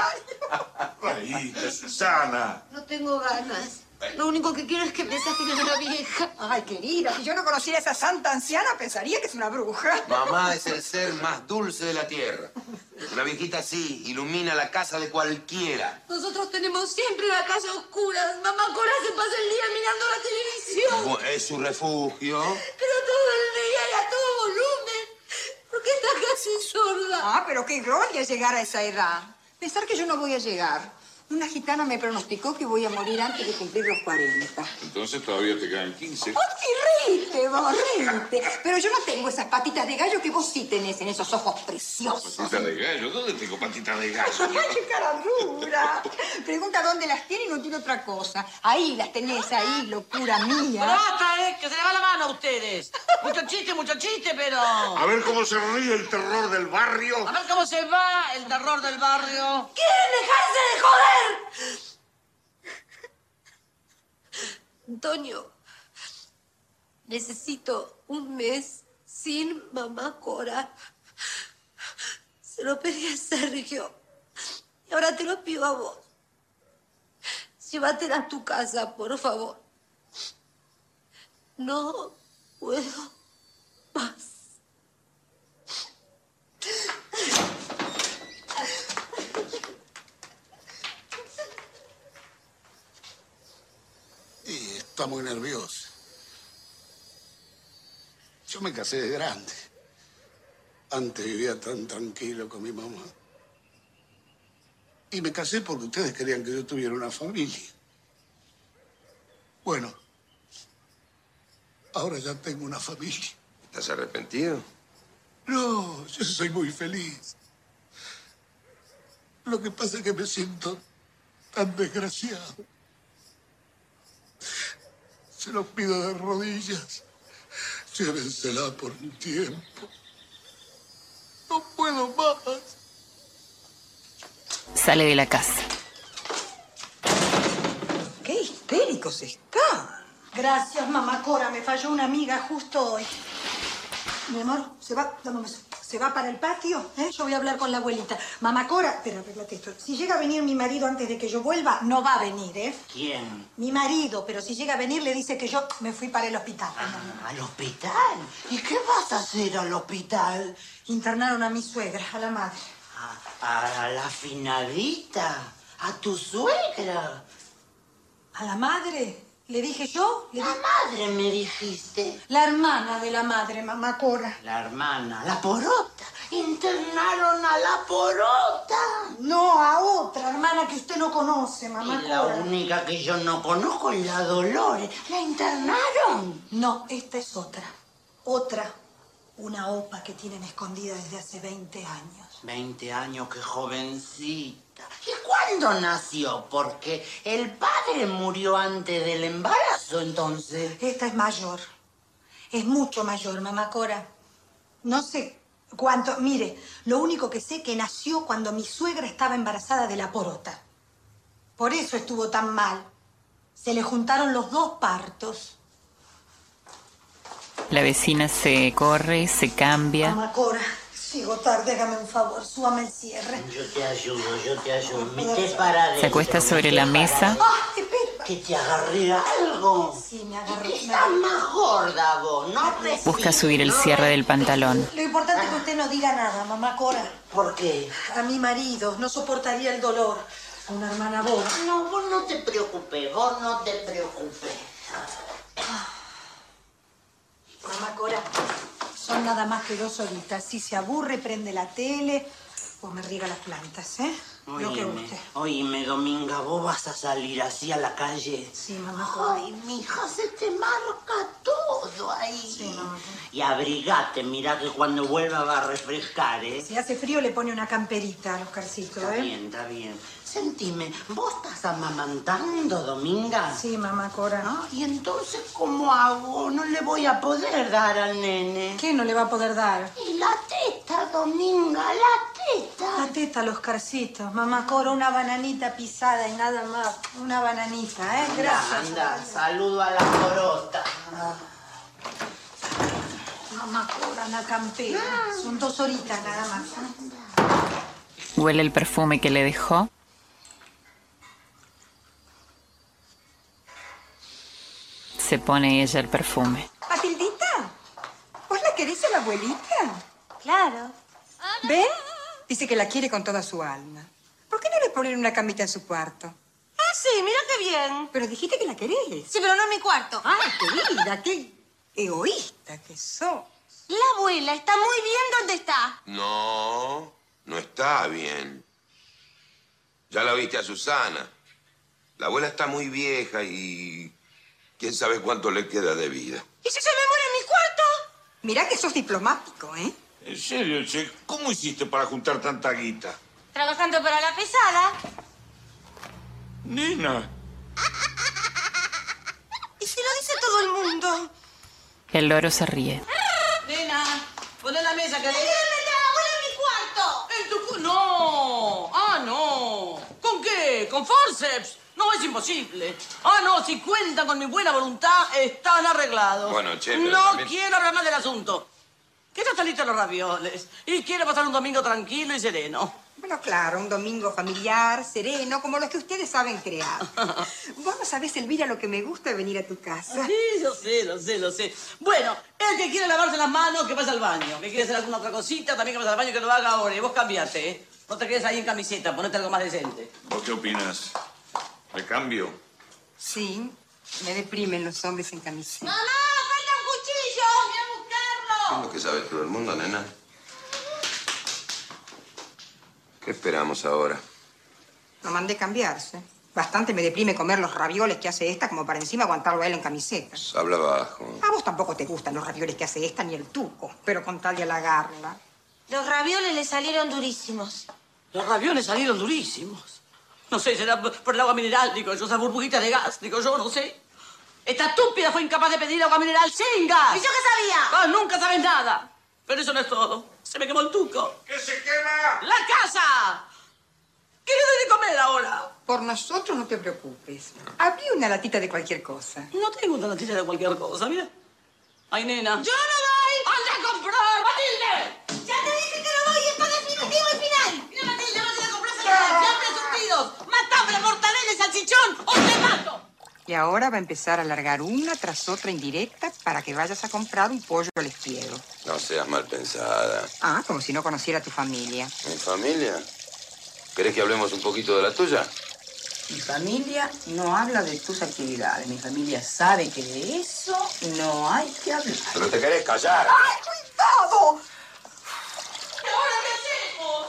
Reíte, Susana. No tengo ganas. Lo único que quiero es que me saquen a la vieja. Ay, querida, si yo no conociera a esa santa anciana, pensaría que es una bruja. Mamá es el ser más dulce de la tierra. Una viejita así ilumina la casa de cualquiera. Nosotros tenemos siempre la casa a oscuras. Mamá Cora se pasa el día mirando la televisión. Es su refugio. Pero todo el día y a todo volumen. Casa casi sorda. Ah, pero qué gloria llegar a esa edad. Pensar que yo no voy a llegar. Una gitana me pronosticó que voy a morir antes de cumplir los 40. Entonces todavía te quedan 15. ¡Ay, rite, vos, rite! Pero yo no tengo esas patitas de gallo que vos sí tenés en esos ojos preciosos. Patita de gallo. ¿Dónde tengo patita de gallo? ¡Ay, qué cara dura! Pregunta dónde las tiene y no tiene otra cosa. Ahí las tenés, ahí, locura mía. ¡Basta, eh! ¡Que se le va la mano a ustedes! Mucho chiste, mucho chiste, pero... A ver cómo se ríe el terror del barrio. A ver cómo se va el terror del barrio. ¿Quieren dejarse de joder? Antonio, necesito un mes sin mamá Cora. Se lo pedí a Sergio. Y ahora te lo pido a vos. Llévatela a tu casa, por favor. No puedo más. Y está muy nerviosa. Yo me casé de grande. Antes vivía tan tranquilo con mi mamá. Y me casé porque ustedes querían que yo tuviera una familia. Bueno, ahora ya tengo una familia. ¿Estás arrepentido? No, yo soy muy feliz. Lo que pasa es que me siento tan desgraciado. Se lo pido de rodillas. Llévensela por un tiempo. No puedo más. Sale de la casa. ¡Qué histéricos están! Gracias, mamá Cora. Me falló una amiga justo hoy. Mi amor, se va, dame un beso. ¿Se va para el patio? ¿eh? Yo voy a hablar con la abuelita. Mamá Cora, espera, arreglate esto. Si llega a venir mi marido antes de que yo vuelva, no va a venir, ¿eh? ¿Quién? Mi marido, pero si llega a venir le dice que yo me fui para el hospital. ¿Al hospital? ¿Y qué vas a hacer al hospital? Internaron a mi suegra, a la madre. A, a la finadita, a tu suegra. ¿A la madre? ¿Le dije yo? ¿Le La madre me dijiste. La hermana de la madre, mamá Cora. La hermana, la porota. Internaron a la porota. No, a otra hermana que usted no conoce, mamá Y la única que yo no conozco es la Dolores. ¿La internaron? No, esta es otra. Otra. Una opa que tienen escondida desde hace 20 años. 20 años, qué jovencita. ¿Y cuándo nació? Porque el padre murió antes del embarazo, entonces. Esta es mayor. Es mucho mayor, mamá Cora. No sé cuánto. Mire, lo único que sé que nació cuando mi suegra estaba embarazada de la porota. Por eso estuvo tan mal. Se le juntaron los dos partos. La vecina se corre, se cambia. Mamá Cora, sigo tarde, hágame un favor, súbame el cierre. Yo te ayudo, yo te ayudo. Mete para. Se acuesta sobre la mesa. ¡Ah, espera! Que te agarré algo. Sí, me agarró. Que estás más gorda vos, ¿no? Busca subir el cierre del pantalón. Lo importante es que usted no diga nada, mamá Cora. ¿Por qué? A mi marido no soportaría el dolor. Una hermana boba. No, vos no te preocupes, vos no te preocupes. Mamá Cora, son nada más que dos horitas. Si se aburre, prende la tele o me riega las plantas, ¿eh? Oíme, oíme, Dominga, vos vas a salir así a la calle. Sí, mamá. Ay, mija, se te marca todo ahí. Sí, mamá. Y abrigate, mira que cuando vuelva va a refrescar, ¿eh? Si hace frío, le pone una camperita a los carcitos, Está ¿eh? bien, está bien. Sentime, ¿vos estás amamantando, Dominga? Sí, mamá Cora. Ah, ¿Y entonces cómo hago? No le voy a poder dar al nene. ¿Qué no le va a poder dar? Y la teta, Dominga, la teta. La teta los carcitos. Mamá Cora, una bananita pisada y nada más. Una bananita, ¿eh? Gracias. Anda, anda, saludo a la corota. Mamá Cora, una campera. Son dos horitas nada más. Huele el perfume que le dejó. Se pone ella el perfume. Matildita, ¿vos la querés a la abuelita? Claro. ¿Ven? Dice que la quiere con toda su alma. ¿Por qué no le ponen una camita en su cuarto? Ah, sí, mira qué bien. Pero dijiste que la querés. Sí, pero no en mi cuarto. Ay, querida, qué egoísta que sos. La abuela está muy bien donde está. No, no está bien. Ya la viste a Susana. La abuela está muy vieja y quién sabe cuánto le queda de vida. ¿Y si se me muere en mi cuarto? Mirá que sos diplomático, ¿eh? En serio, che, ¿cómo hiciste para juntar tanta guita? Trabajando para la pesada. Nena, Y si lo dice todo el mundo. El loro se ríe. Nena, pon en la mesa que... ¡Déjame la abuela en mi cuarto! ¿En tu cu- ¡No! ¡Ah, no! ¿Con qué? ¿Con forceps? No, es imposible. Ah, no, si cuentan con mi buena voluntad, están arreglados. Bueno, che, pero No también- quiero hablar más del asunto. Que ya están listos los ravioles. Y quiero pasar un domingo tranquilo y sereno. Bueno, claro, un domingo familiar, sereno, como los que ustedes saben crear. Vos no sabés, Elvira, lo que me gusta de venir a tu casa. Sí, yo sé, lo sé, lo sé. Bueno, el que quiere lavarse las manos, que vaya al baño. Que quiere hacer alguna otra cosita, también que vaya al baño, que lo haga ahora. Y vos cambiate, ¿eh? No te quedes ahí en camiseta, ponete algo más decente. ¿vos qué opinas? ¿Al cambio? Sí, me deprimen los hombres en camiseta. ¡Mamá, falta un cuchillo! ¡Voy a buscarlo! ¿Qué es lo que sabe todo el mundo, nena? ¿Qué esperamos ahora? Lo mandé cambiarse. Bastante me deprime comer los ravioles que hace esta como para encima aguantarlo a él en camiseta. Habla bajo. A vos tampoco te gustan los ravioles que hace esta ni el tuco, pero con tal de halagarla. Los ravioles le salieron durísimos. Los ravioles salieron durísimos. No sé, será por el agua mineral, digo yo, esas burbujitas de gas, digo yo, no sé. Esta estúpida fue incapaz de pedir agua mineral sin gas. ¿Y yo qué sabía? Ah, nunca sabes nada. Pero eso no es todo. Se me quemó el tuco. ¡Que se quema! ¡La casa! ¿Qué le doy de comer ahora? Por nosotros no te preocupes. Abrí una latita de cualquier cosa. No tengo una noticia de cualquier cosa, mira. Ay, nena. ¡Yo no doy! ¡Anda a comprar, Matilde! ¡Ya te dije que no voy! ¡Esto es definitivo y final! Mira, Matilde, vas a ir a comprar fiambres surtidos. ¡Matame, mortadela y salchichón o te mato! Y ahora va a empezar a largar una tras otra indirecta para que vayas a comprar un pollo al espiedo. No seas mal pensada. Ah, como si no conociera a tu familia. ¿Mi familia? ¿Querés que hablemos un poquito de la tuya? Mi familia no habla de tus actividades. Mi familia sabe que de eso no hay que hablar. Pero te querés callar. ¡Ay, cuidado! ¿Y ahora qué hacemos?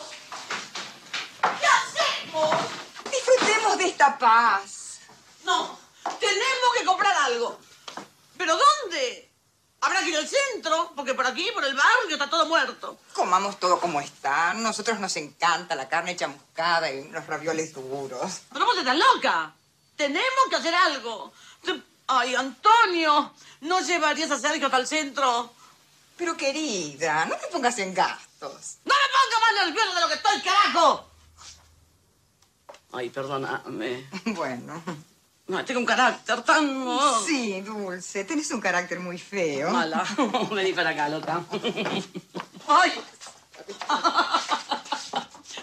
¿Qué hacemos? Disfrutemos de esta paz. No, tenemos que comprar algo. ¿Pero dónde? Habrá que ir al centro, porque por aquí, por el barrio, está todo muerto. Comamos todo como está. Nosotros nos encanta la carne chamuscada y los ravioles duros. Pero vos estás loca. Tenemos que hacer algo. Ay, Antonio, ¿no llevarías a Sergio hasta el centro? Pero querida, no te pongas en gastos. ¡No me ponga más nerviosa de lo que estoy, carajo! Ay, perdóname. Bueno. No, tengo un carácter tan... oh, Sí, Dulce, tenés un carácter muy feo. Mala. Vení para acá, loca. ¡Ay!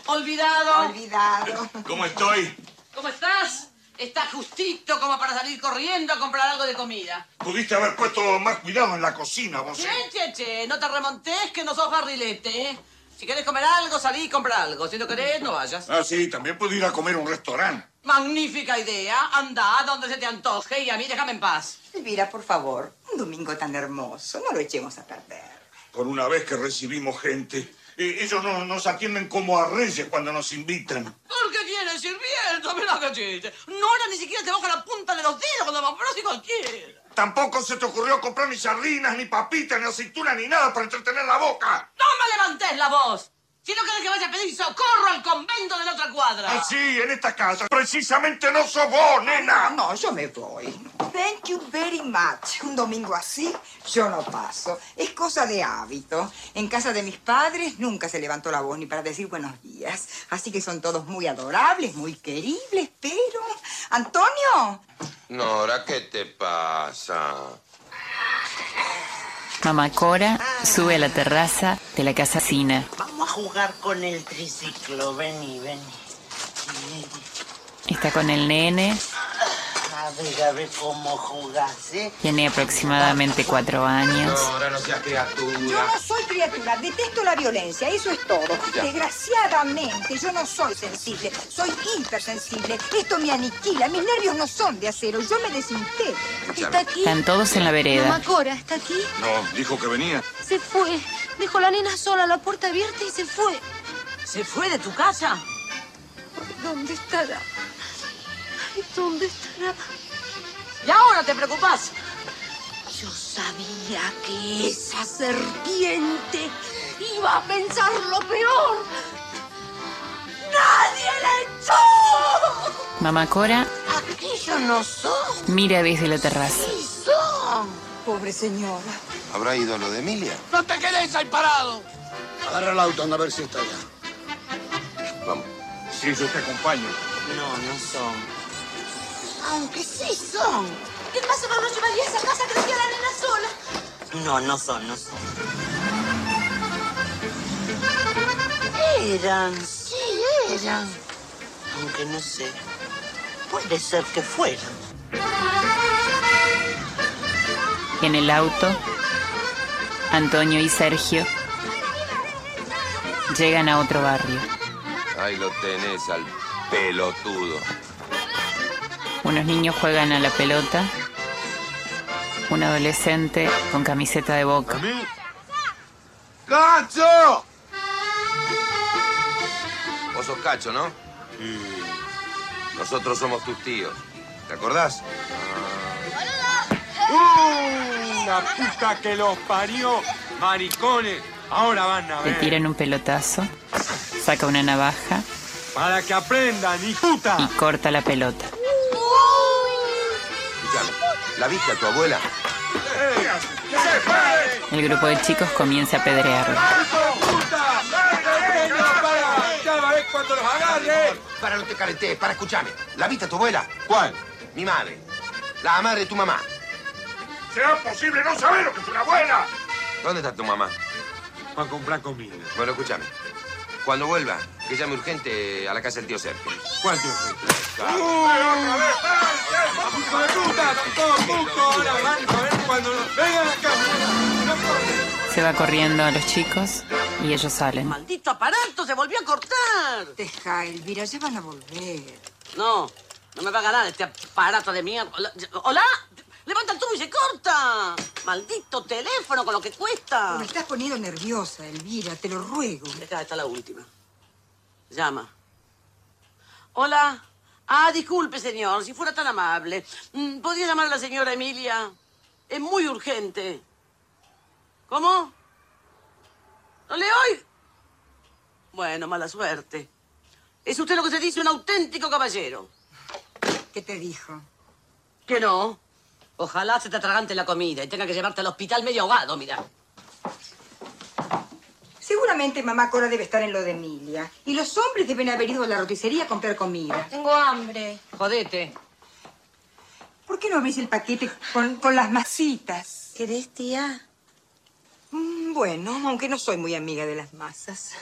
Olvidado. Olvidado. ¿Cómo estoy? ¿Cómo estás? Estás justito como para salir corriendo a comprar algo de comida. Pudiste haber puesto más cuidado en la cocina, vos. Che, eh. che, che, no te remontes que no sos barrilete, ¿eh? Si querés comer algo, salí y compra algo. Si no querés, no vayas. Ah, sí, también puedo ir a comer a un restaurante. Magnífica idea. Anda donde se te antoje y a mí déjame en paz. Elvira, por favor, un domingo tan hermoso, no lo echemos a perder. Por una vez que recibimos gente, eh, ellos no, nos atienden como a reyes cuando nos invitan. ¿Por qué tienes sirviento? Mirá que chiste. No era ni siquiera te baja la punta de los dedos cuando me y cualquiera. Tampoco se te ocurrió comprar ni sardinas, ni papitas, ni aceitunas, ni nada para entretener la boca. ¡No me levantes la voz! Si no querés que vaya a pedir socorro al convento de la otra cuadra. Ah, sí, en esta casa. Precisamente no sos vos, nena. No, yo me voy. Thank you very much. Un domingo así, yo no paso. Es cosa de hábito. En casa de mis padres nunca se levantó la voz ni para decir buenos días. Así que son todos muy adorables, muy queribles, pero... Antonio, Nora, ¿qué te pasa? Mamá Cora sube a la terraza de la casa Sina. Vamos a jugar con el triciclo. Vení, vení. Está con el nene, A A ver, a ver cómo jugás, ¿eh? Tiene aproximadamente cuatro años. Ahora no seas criatura. Yo no soy criatura, detesto la violencia, eso es todo. Ya. Desgraciadamente, yo no soy sensible, soy hipersensible. Esto me aniquila, mis nervios no son de acero, yo me desintegro. Está aquí. Están todos en la vereda. Mamá Cora, ¿está aquí? No, dijo que venía. Se fue. Dejó la nena sola, la puerta abierta y se fue. ¿Se fue de tu casa? ¿Dónde estará? Ay, ¿Dónde estará? ¿Y ahora te preocupas? Yo sabía que esa serpiente iba a pensar lo peor. ¡Nadie la echó! Mamá Cora Aquello no son. mira desde la terraza. Son. Pobre señora. ¿Habrá ido a lo de Emilia? ¡No te quedes ahí parado! Agarra el auto, anda a ver si está allá. Vamos. Sí, yo te acompaño. No, no son. Aunque sí son. ¿Qué pasa no nos llevaría a esa casa que dejé a la nena sola? No, no son, no son. Eran, sí, eran. Aunque no sé. Puede ser que fueran. En el auto, Antonio y Sergio llegan a otro barrio. Ahí lo tenés al pelotudo. Unos niños juegan a la pelota. Un adolescente con camiseta de boca. ¡Cacho! Vos sos Cacho, ¿no? Nosotros somos tus tíos. ¿Te acordás? ¡Uh! La puta que los parió, maricones. Ahora van a Le ver. tiran un pelotazo. Saca una navaja Para que aprendan, y puta. y corta la pelota. ¿La viste a tu abuela? El grupo de chicos comienza a. Cada vez cuando los agarre. Para, no te caretees, para, escuchame. ¿La viste a tu abuela? ¿Cuál? Mi madre. La madre de tu mamá. ¿Será posible no saber lo que es una abuela? ¿Dónde está tu mamá? Para comprar comida. Bueno, escúchame. Cuando vuelva, que llame urgente a la casa del tío Sergio. ¿Cuál tío ¡Hijo de puta! ¡Son todos putos! Ahora van a ver cuando nos vengan acá. Se va corriendo a los chicos y ellos salen. ¡Maldito aparato! ¡Se volvió a cortar! Deja, Elvira, ya van a volver. No, no me va a ganar este aparato de mierda. Hola, ¿Hola? ¡Levanta el tubo y se corta! ¡Maldito teléfono con lo que cuesta! Me estás poniendo nerviosa, Elvira, te lo ruego. Acá está la última. Llama. Hola. Ah, disculpe, señor, si fuera tan amable. Mm, ¿Podría llamar a la señora Emilia? Es muy urgente. ¿Cómo? ¿No le oigo? Bueno, mala suerte. Es usted lo que se dice un auténtico caballero. ¿Qué te dijo? Que no. Ojalá se te atragante la comida y tenga que llevarte al hospital medio ahogado, mira. Seguramente mamá Cora debe estar en lo de Emilia. Y los hombres deben haber ido a la roticería a comprar comida. Tengo hambre. Jodete. ¿Por qué no abrís el paquete con, con las masitas? ¿Querés, tía? Mm, Bueno, aunque no soy muy amiga de las masas.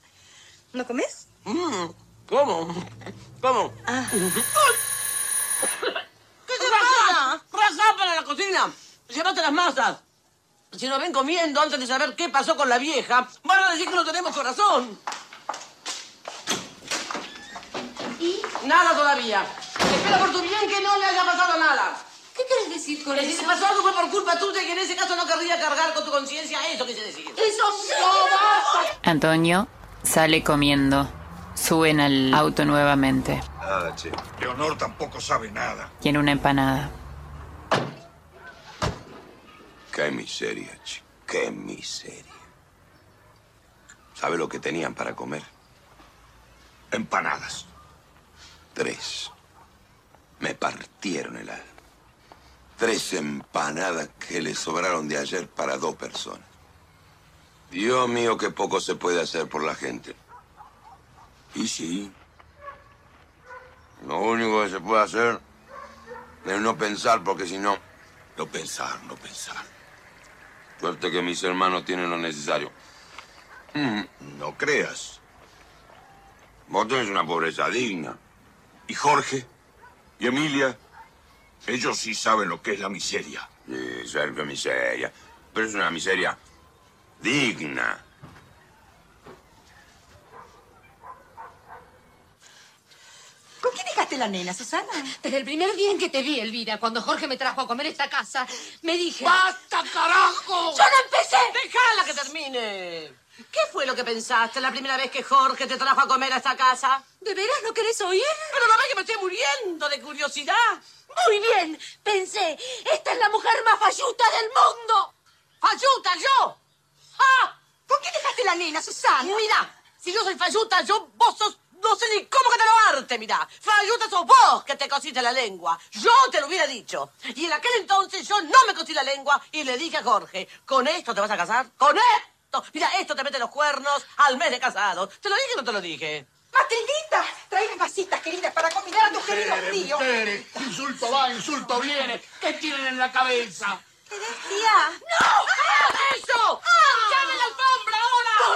¿No comes? Mm, ¿Cómo? ¿Cómo? Ah. ¿Qué te pasa? ¡Raza para la cocina! Llévate las masas. Si nos ven comiendo antes de saber qué pasó con la vieja, van a decir que no tenemos corazón. ¿Y? Nada todavía. Espera por tu bien que no le haya pasado nada. ¿Qué querés decir con Que si eso? te pasó algo fue por culpa tuya y en ese caso no querría cargar con tu conciencia eso quise decir. ¡Eso no basta! Antonio sale comiendo. Suben al auto nuevamente. Nada, che. Leonor tampoco sabe nada. Tiene una empanada. Qué miseria, che. Qué miseria. ¿Sabe lo que tenían para comer? Empanadas. Tres. Me partieron el alma. Tres empanadas que le sobraron de ayer para dos personas. Dios mío, qué poco se puede hacer por la gente. Y sí. Lo único que se puede hacer es no pensar, porque si no... No pensar, no pensar. Suerte que mis hermanos tienen lo necesario. Mm, No creas. Vos tenés una pobreza digna. ¿Y Jorge? ¿Y Emilia? Ellos sí saben lo que es la miseria. Sí, Sergio, miseria. Pero es una miseria digna. ¿Con quién dejaste la nena, Susana? Desde el primer día en que te vi, Elvira, cuando Jorge me trajo a comer esta casa, me dije... ¡Basta, carajo! ¡Yo no empecé! ¡Déjala que termine! ¿Qué fue lo que pensaste la primera vez que Jorge te trajo a comer a esta casa? ¿De veras no querés oír? Pero no ves que me estoy muriendo de curiosidad. Muy bien, pensé, esta es la mujer más falluta del mundo. ¡Falluta, yo! ¡Ah! ¿Con quién dejaste la nena, Susana? Mira, si yo soy falluta, yo, vos sos, no sé ni cómo que te lo arte, mira. Falluta sos vos que te cosiste la lengua. Yo te lo hubiera dicho. Y en aquel entonces yo no me cosí la lengua y le dije a Jorge, ¿con esto te vas a casar? ¡Con esto! Mira, esto te mete los cuernos al mes de casado. ¿Te lo dije o no te lo dije? Matildita, trae vasitas, queridas, para combinar a tus queridos tíos. mujeres, insulto va, insulto viene. ¿Qué tienen en la cabeza? ¿Qué decía? ¡No! ¡Hagas eso! ¡Llame la alfombra!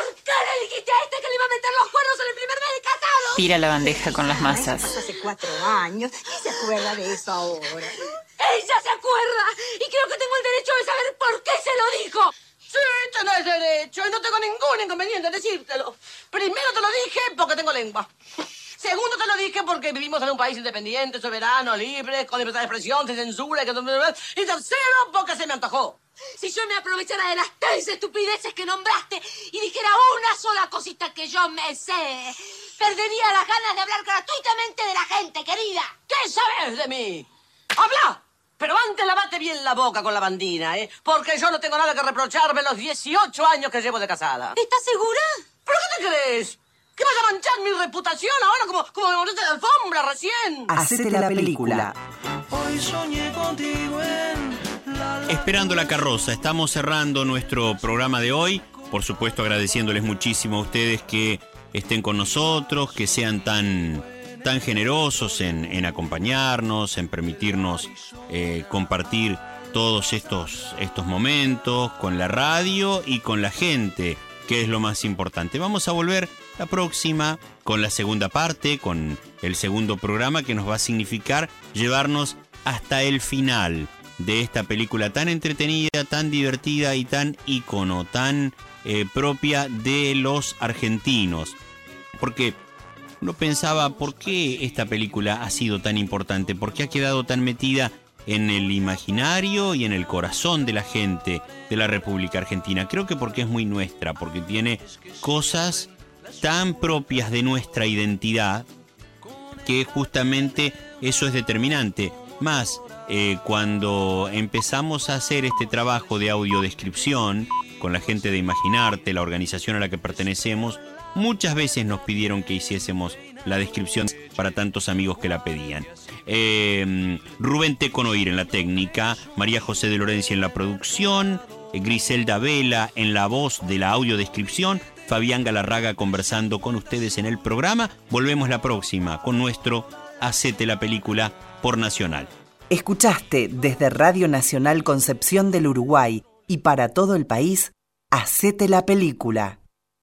¿Por qué le dijiste a este que le iba a meter los cuernos en el primer mes de casado? Tira la bandeja con las masas. Eso hace cuatro años. ¿Quién se acuerda de eso ahora? Ella se acuerda y creo que tengo el derecho de saber por qué se lo dijo. Sí, tenés derecho y no tengo ningún inconveniente en decírtelo. Primero te lo dije porque tengo lengua. Segundo te lo dije porque vivimos en un país independiente, soberano, libre, con libertad de expresión, sin censura. que- Y tercero porque se me antojó. Si yo me aprovechara de las tres estupideces que nombraste y dijera una sola cosita que yo me sé, perdería las ganas de hablar gratuitamente de la gente, querida. ¿Qué sabes de mí? ¡Habla! Pero antes lavate bien la boca con la bandina, ¿eh? Porque yo no tengo nada que reprocharme los 18 años que llevo de casada. ¿Estás segura? ¿Pero qué te crees? ¿Que vas a manchar mi reputación ahora como, como me alfombra recién? Hacete la película. Hoy soñé contigo en la Esperando la carroza, estamos cerrando nuestro programa de hoy. Por supuesto, agradeciéndoles muchísimo a ustedes que estén con nosotros, que sean tan, tan generosos en, en acompañarnos, en permitirnos eh, compartir todos estos, estos momentos con la radio y con la gente, que es lo más importante. Vamos a volver la próxima con la segunda parte, con el segundo programa que nos va a significar llevarnos hasta el final de esta película tan entretenida, tan divertida y tan ícono, tan eh, propia de los argentinos. Porque uno pensaba, ¿por qué esta película ha sido tan importante? ¿Por qué ha quedado tan metida en el imaginario y en el corazón de la gente de la República Argentina? Creo que porque es muy nuestra, porque tiene cosas tan propias de nuestra identidad que justamente eso es determinante. Más, eh, cuando empezamos a hacer este trabajo de audiodescripción con la gente de Imaginarte, la organización a la que pertenecemos, muchas veces nos pidieron que hiciésemos la descripción para tantos amigos que la pedían. Eh, Rubén Teconoir en la técnica, María José de Lorencia en la producción, Griselda Vela en la voz de la audiodescripción, Fabián Galarraga conversando con ustedes en el programa. Volvemos la próxima con nuestro Hacete la película por Nacional. Escuchaste desde Radio Nacional Concepción del Uruguay y para todo el país, Hacete la película.